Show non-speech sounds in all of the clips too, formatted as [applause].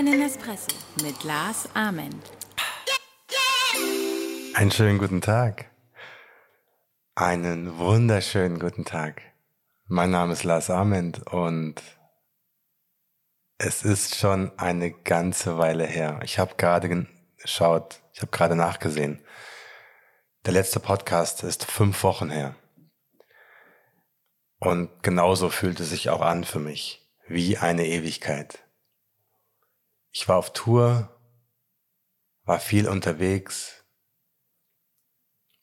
Einen Espresso mit Lars Ament. Einen schönen guten Tag. Einen wunderschönen guten Tag. Mein Name ist Lars Ament und es ist schon eine ganze Weile her. Ich habe gerade geschaut, ich habe gerade nachgesehen. Der letzte Podcast ist fünf Wochen her. Und genauso fühlt es sich auch an für mich, wie eine Ewigkeit. Ich war auf Tour, war viel unterwegs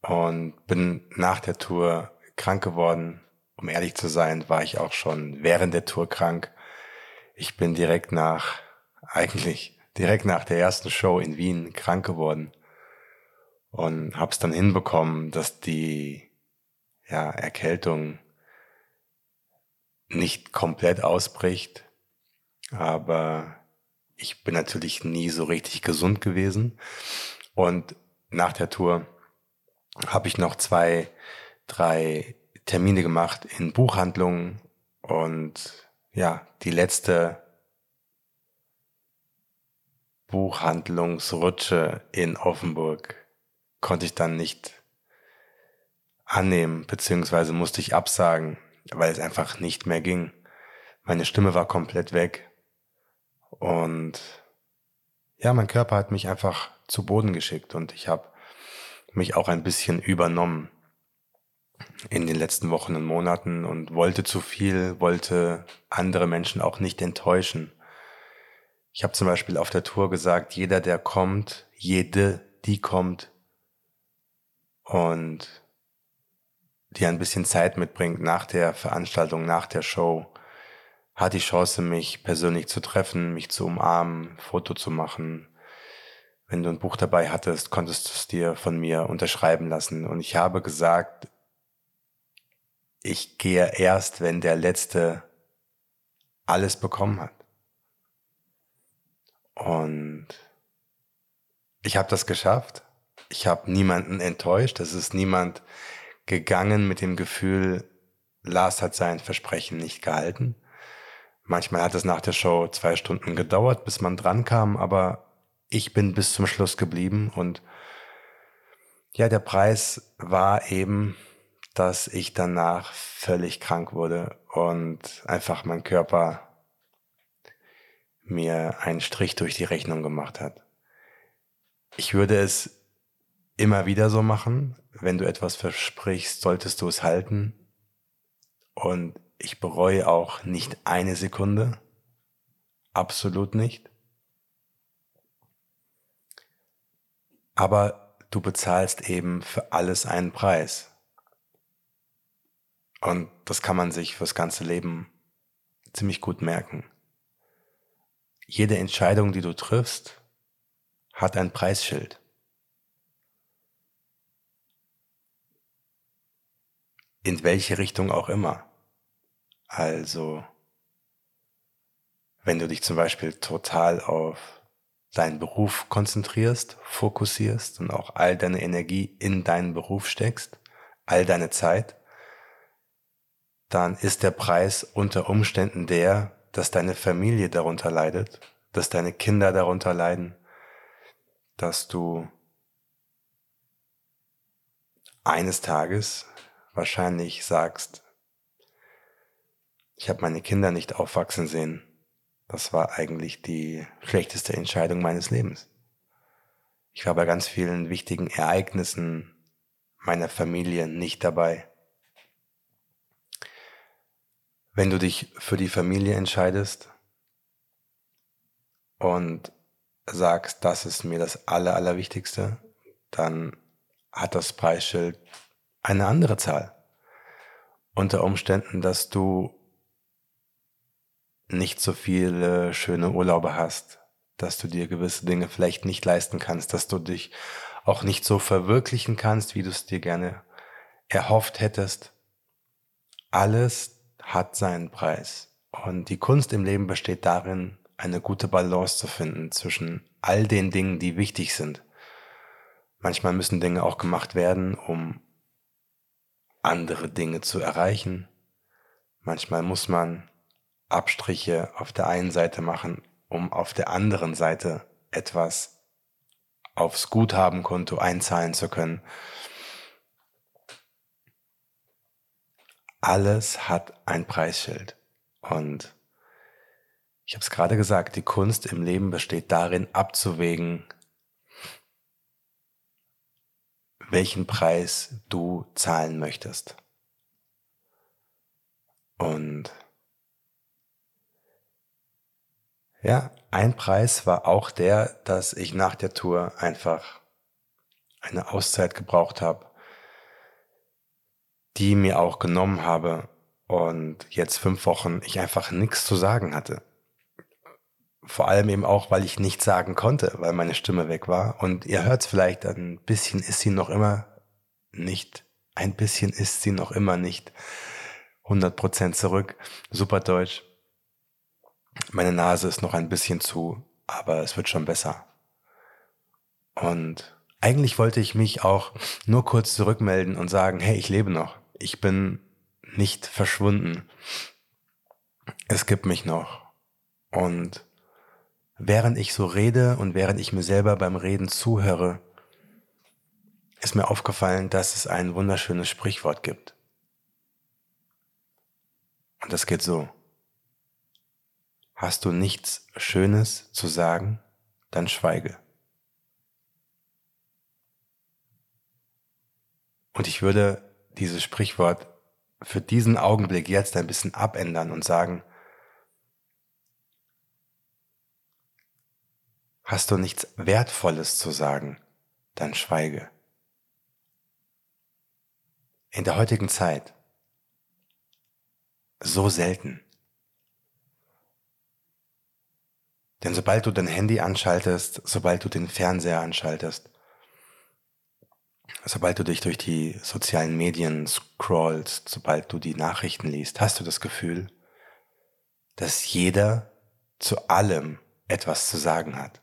und bin nach der Tour krank geworden. Um ehrlich zu sein, war ich auch schon während der Tour krank. Ich bin direkt nach, [laughs] eigentlich direkt nach der ersten Show in Wien krank geworden und habe es dann hinbekommen, dass die ja, Erkältung nicht komplett ausbricht, aber ich bin natürlich nie so richtig gesund gewesen und nach der Tour habe ich noch zwei, drei Termine gemacht in Buchhandlungen und ja, die letzte Buchhandlungsrutsche in Offenburg konnte ich dann nicht annehmen, beziehungsweise musste ich absagen, weil es einfach nicht mehr ging. Meine Stimme war komplett weg. Und ja, mein Körper hat mich einfach zu Boden geschickt und ich habe mich auch ein bisschen übernommen in den letzten Wochen und Monaten und wollte zu viel, wollte andere Menschen auch nicht enttäuschen. Ich habe zum Beispiel auf der Tour gesagt, jeder, der kommt, jede, die kommt, und die ein bisschen Zeit mitbringt nach der Veranstaltung, nach der Show, hat die Chance, mich persönlich zu treffen, mich zu umarmen, Foto zu machen. Wenn du ein Buch dabei hattest, konntest du es dir von mir unterschreiben lassen. Und ich habe gesagt, ich gehe erst, wenn der Letzte alles bekommen hat. Und ich habe das geschafft ich habe niemanden enttäuscht. Es ist niemand gegangen mit dem Gefühl, Lars hat sein Versprechen nicht gehalten. Manchmal hat es nach der Show zwei Stunden gedauert, bis man dran kam, aber ich bin bis zum Schluss geblieben und ja, der Preis war eben, dass ich danach völlig krank wurde und einfach mein Körper mir einen Strich durch die Rechnung gemacht hat. Ich würde es immer wieder so machen. Wenn du etwas versprichst, solltest du es halten. Und ich bereue auch nicht eine Sekunde. Absolut nicht. Aber du bezahlst eben für alles einen Preis. Und das kann man sich fürs ganze Leben ziemlich gut merken. Jede Entscheidung, die du triffst, hat ein Preisschild. in welche Richtung auch immer. Also, wenn du dich zum Beispiel total auf deinen Beruf konzentrierst, fokussierst und auch all deine Energie in deinen Beruf steckst, all deine Zeit, dann ist der Preis unter Umständen der, dass deine Familie darunter leidet, dass deine Kinder darunter leiden, dass du eines Tages wahrscheinlich sagst, ich habe meine Kinder nicht aufwachsen sehen. Das war eigentlich die schlechteste Entscheidung meines Lebens. Ich war bei ganz vielen wichtigen Ereignissen meiner Familie nicht dabei. Wenn du dich für die Familie entscheidest und sagst, das ist mir das Aller, Allerwichtigste, dann hat das Preisschild eine andere Zahl. Unter Umständen, dass du nicht so viele schöne Urlaube hast, dass du dir gewisse Dinge vielleicht nicht leisten kannst, dass du dich auch nicht so verwirklichen kannst, wie du es dir gerne erhofft hättest. Alles hat seinen Preis. Und die Kunst im Leben besteht darin, eine gute Balance zu finden zwischen all den Dingen, die wichtig sind. Manchmal müssen Dinge auch gemacht werden, um andere Dinge zu erreichen. Manchmal muss man Abstriche auf der einen Seite machen, um auf der anderen Seite etwas aufs Guthabenkonto einzahlen zu können. Alles hat ein Preisschild. Und ich habe es gerade gesagt, die Kunst im Leben besteht darin, abzuwägen, welchen Preis du zahlen möchtest. Und ja, ein Preis war auch der, dass ich nach der Tour einfach eine Auszeit gebraucht habe, die mir auch genommen habe und jetzt fünf Wochen ich einfach nichts zu sagen hatte. Vor allem eben auch, weil ich nichts sagen konnte, weil meine Stimme weg war. Und ihr hört es vielleicht, ein bisschen ist sie noch immer nicht, ein bisschen ist sie noch immer nicht 100% zurück. Super Deutsch. Meine Nase ist noch ein bisschen zu, aber es wird schon besser. Und eigentlich wollte ich mich auch nur kurz zurückmelden und sagen, hey, ich lebe noch. Ich bin nicht verschwunden. Es gibt mich noch. Und während ich so rede und während ich mir selber beim Reden zuhöre, ist mir aufgefallen, dass es ein wunderschönes Sprichwort gibt. Und das geht so. Hast du nichts Schönes zu sagen, dann schweige. Und ich würde dieses Sprichwort für diesen Augenblick jetzt ein bisschen abändern und sagen, hast du nichts Wertvolles zu sagen, dann schweige. In der heutigen Zeit so selten. Denn sobald du dein Handy anschaltest, sobald du den Fernseher anschaltest, sobald du dich durch die sozialen Medien scrollst, sobald du die Nachrichten liest, hast du das Gefühl, dass jeder zu allem etwas zu sagen hat.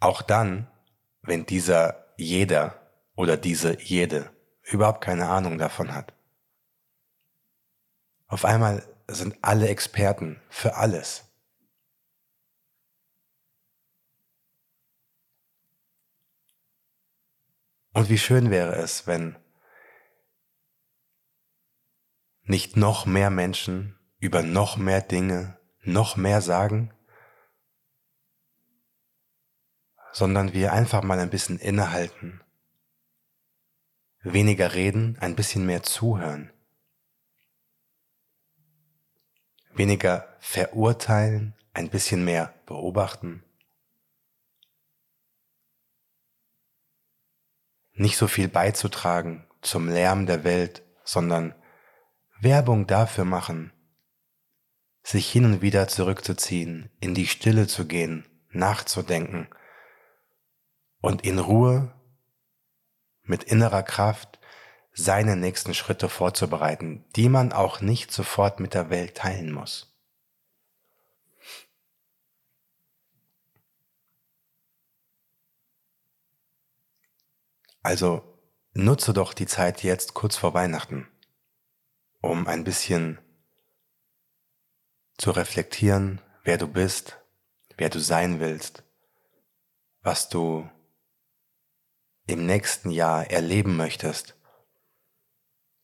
Auch dann, wenn dieser jeder oder diese jede überhaupt keine Ahnung davon hat. Auf einmal sind alle Experten für alles. Und wie schön wäre es, wenn nicht noch mehr Menschen über noch mehr Dinge noch mehr sagen, sondern wir einfach mal ein bisschen innehalten, weniger reden, ein bisschen mehr zuhören weniger verurteilen, ein bisschen mehr beobachten. Nicht so viel beizutragen zum Lärm der Welt, sondern Werbung dafür machen, sich hin und wieder zurückzuziehen, in die Stille zu gehen, nachzudenken und in Ruhe mit innerer Kraft seine nächsten Schritte vorzubereiten, die man auch nicht sofort mit der Welt teilen muss. Also nutze doch die Zeit jetzt kurz vor Weihnachten, um ein bisschen zu reflektieren, wer du bist, wer du sein willst, was du im nächsten Jahr erleben möchtest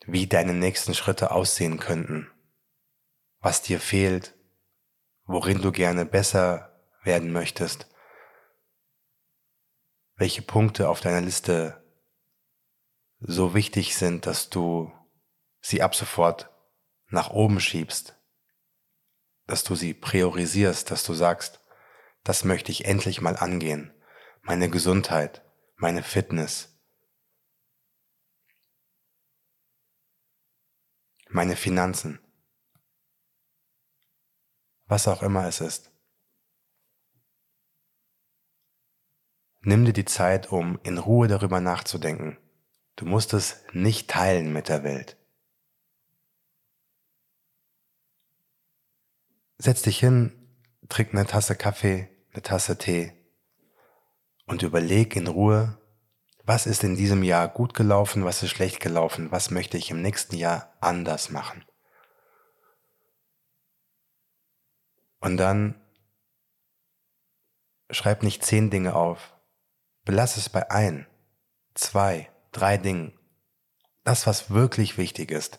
wie deine nächsten Schritte aussehen könnten, was dir fehlt, worin du gerne besser werden möchtest, welche Punkte auf deiner Liste so wichtig sind, dass du sie ab sofort nach oben schiebst, dass du sie priorisierst, dass du sagst, das möchte ich endlich mal angehen, meine Gesundheit, meine Fitness, meine Finanzen, was auch immer es ist. Nimm dir die Zeit, um in Ruhe darüber nachzudenken. Du musst es nicht teilen mit der Welt. Setz dich hin, trink eine Tasse Kaffee, eine Tasse Tee und überleg in Ruhe, was ist in diesem Jahr gut gelaufen, was ist schlecht gelaufen, was möchte ich im nächsten Jahr anders machen. Und dann schreib nicht zehn Dinge auf. Belass es bei ein, zwei, drei Dingen. Das, was wirklich wichtig ist.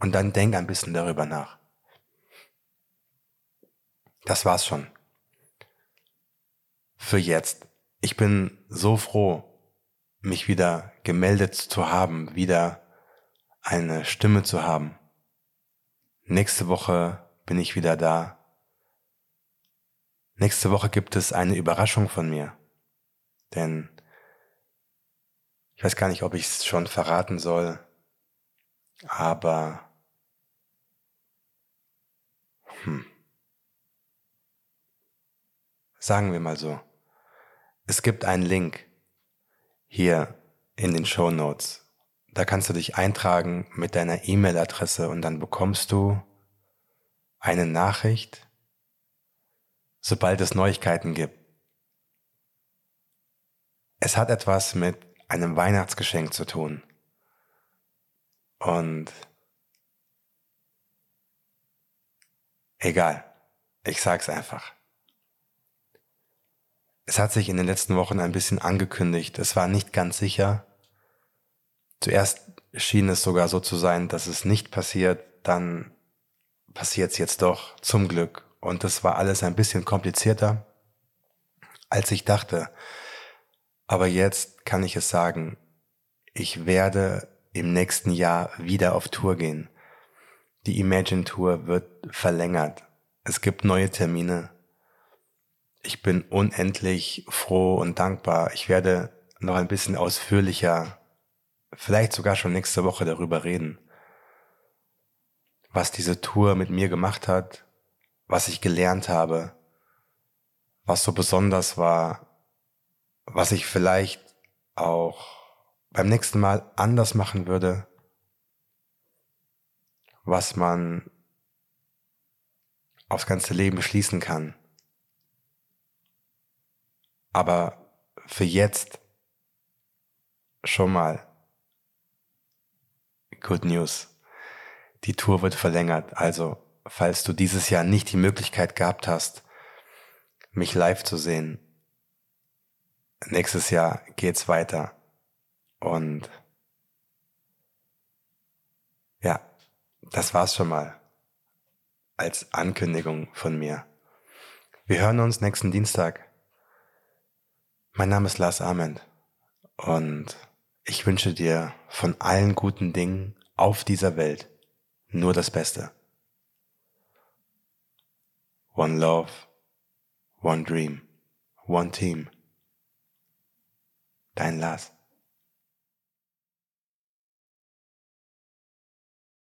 Und dann denk ein bisschen darüber nach. Das war's schon. Für jetzt. Ich bin so froh, mich wieder gemeldet zu haben, wieder eine Stimme zu haben. Nächste Woche bin ich wieder da. Nächste Woche gibt es eine Überraschung von mir. Denn ich weiß gar nicht, ob ich es schon verraten soll, aber hm. sagen wir mal so. Es gibt einen Link hier in den Show Notes. Da kannst du dich eintragen mit deiner E-Mail-Adresse und dann bekommst du eine Nachricht, sobald es Neuigkeiten gibt. Es hat etwas mit einem Weihnachtsgeschenk zu tun. Und egal, ich sag's einfach. Es hat sich in den letzten Wochen ein bisschen angekündigt. Es war nicht ganz sicher. Zuerst schien es sogar so zu sein, dass es nicht passiert. Dann passiert es jetzt doch, zum Glück. Und das war alles ein bisschen komplizierter, als ich dachte. Aber jetzt kann ich es sagen, ich werde im nächsten Jahr wieder auf Tour gehen. Die Imagine Tour wird verlängert. Es gibt neue Termine. Ich bin unendlich froh und dankbar. Ich werde noch ein bisschen ausführlicher, vielleicht sogar schon nächste Woche darüber reden, was diese Tour mit mir gemacht hat, was ich gelernt habe, was so besonders war, was ich vielleicht auch beim nächsten Mal anders machen würde, was man aufs ganze Leben schließen kann. Aber für jetzt schon mal Good News. Die Tour wird verlängert. Also, falls du dieses Jahr nicht die Möglichkeit gehabt hast, mich live zu sehen, nächstes Jahr geht's weiter. Und ja, das war's schon mal als Ankündigung von mir. Wir hören uns nächsten Dienstag. Mein Name ist Lars Ament und ich wünsche dir von allen guten Dingen auf dieser Welt nur das Beste. One love, one dream, one team. Dein Lars.